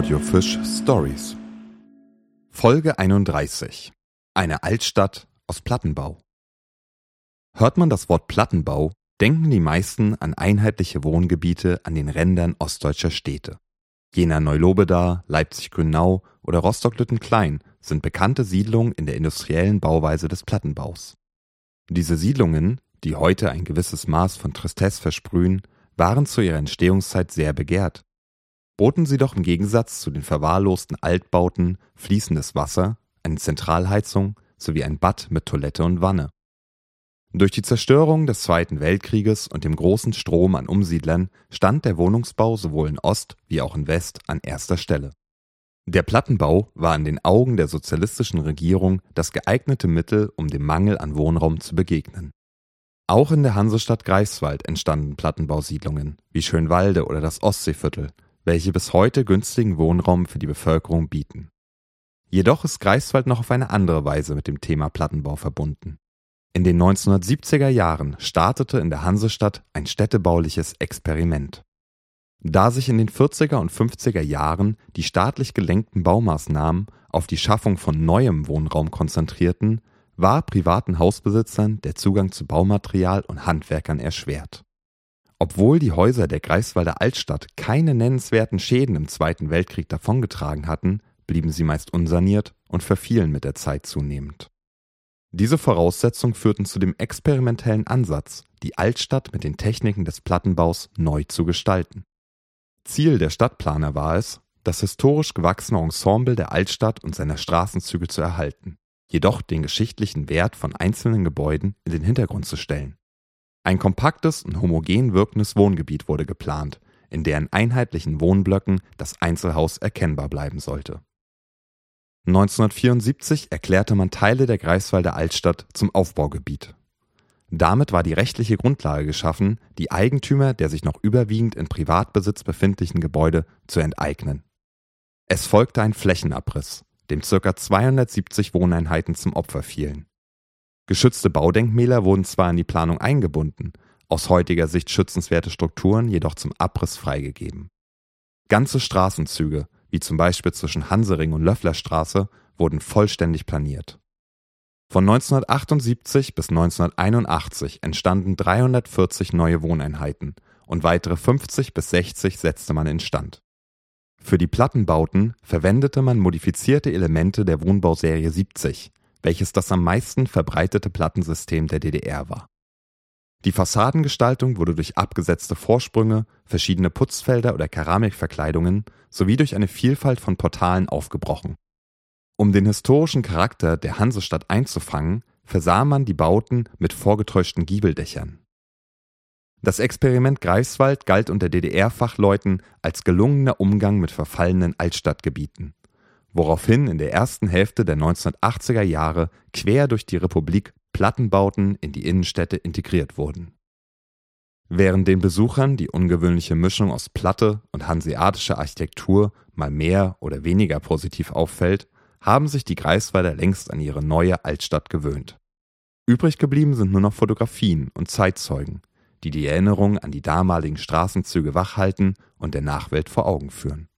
Audiofisch Stories. Folge 31. Eine Altstadt aus Plattenbau. Hört man das Wort Plattenbau, denken die meisten an einheitliche Wohngebiete an den Rändern ostdeutscher Städte. Jena Neulobeda, Leipzig-Grünau oder Rostock-Lüttenklein sind bekannte Siedlungen in der industriellen Bauweise des Plattenbaus. Diese Siedlungen, die heute ein gewisses Maß von Tristesse versprühen, waren zu ihrer Entstehungszeit sehr begehrt. Boten sie doch im Gegensatz zu den verwahrlosten Altbauten fließendes Wasser, eine Zentralheizung sowie ein Bad mit Toilette und Wanne. Durch die Zerstörung des Zweiten Weltkrieges und dem großen Strom an Umsiedlern stand der Wohnungsbau sowohl in Ost wie auch in West an erster Stelle. Der Plattenbau war in den Augen der sozialistischen Regierung das geeignete Mittel, um dem Mangel an Wohnraum zu begegnen. Auch in der Hansestadt Greifswald entstanden Plattenbausiedlungen wie Schönwalde oder das Ostseeviertel, welche bis heute günstigen Wohnraum für die Bevölkerung bieten. Jedoch ist Greifswald noch auf eine andere Weise mit dem Thema Plattenbau verbunden. In den 1970er Jahren startete in der Hansestadt ein städtebauliches Experiment. Da sich in den 40er und 50er Jahren die staatlich gelenkten Baumaßnahmen auf die Schaffung von neuem Wohnraum konzentrierten, war privaten Hausbesitzern der Zugang zu Baumaterial und Handwerkern erschwert. Obwohl die Häuser der Greifswalder Altstadt keine nennenswerten Schäden im Zweiten Weltkrieg davongetragen hatten, blieben sie meist unsaniert und verfielen mit der Zeit zunehmend. Diese Voraussetzungen führten zu dem experimentellen Ansatz, die Altstadt mit den Techniken des Plattenbaus neu zu gestalten. Ziel der Stadtplaner war es, das historisch gewachsene Ensemble der Altstadt und seiner Straßenzüge zu erhalten jedoch den geschichtlichen Wert von einzelnen Gebäuden in den Hintergrund zu stellen. Ein kompaktes und homogen wirkendes Wohngebiet wurde geplant, in deren einheitlichen Wohnblöcken das Einzelhaus erkennbar bleiben sollte. 1974 erklärte man Teile der Greifswalder Altstadt zum Aufbaugebiet. Damit war die rechtliche Grundlage geschaffen, die Eigentümer der sich noch überwiegend in Privatbesitz befindlichen Gebäude zu enteignen. Es folgte ein Flächenabriss, dem ca. 270 Wohneinheiten zum Opfer fielen. Geschützte Baudenkmäler wurden zwar in die Planung eingebunden, aus heutiger Sicht schützenswerte Strukturen jedoch zum Abriss freigegeben. Ganze Straßenzüge, wie zum Beispiel zwischen Hansering und Löfflerstraße, wurden vollständig planiert. Von 1978 bis 1981 entstanden 340 neue Wohneinheiten und weitere 50 bis 60 setzte man instand. Für die Plattenbauten verwendete man modifizierte Elemente der Wohnbauserie 70, welches das am meisten verbreitete Plattensystem der DDR war. Die Fassadengestaltung wurde durch abgesetzte Vorsprünge, verschiedene Putzfelder oder Keramikverkleidungen sowie durch eine Vielfalt von Portalen aufgebrochen. Um den historischen Charakter der Hansestadt einzufangen, versah man die Bauten mit vorgetäuschten Giebeldächern das Experiment Greifswald galt unter DDR-Fachleuten als gelungener Umgang mit verfallenen Altstadtgebieten, woraufhin in der ersten Hälfte der 1980er Jahre quer durch die Republik Plattenbauten in die Innenstädte integriert wurden. Während den Besuchern die ungewöhnliche Mischung aus Platte und hanseatischer Architektur mal mehr oder weniger positiv auffällt, haben sich die Greifswalder längst an ihre neue Altstadt gewöhnt. Übrig geblieben sind nur noch Fotografien und Zeitzeugen, die die Erinnerung an die damaligen Straßenzüge wachhalten und der Nachwelt vor Augen führen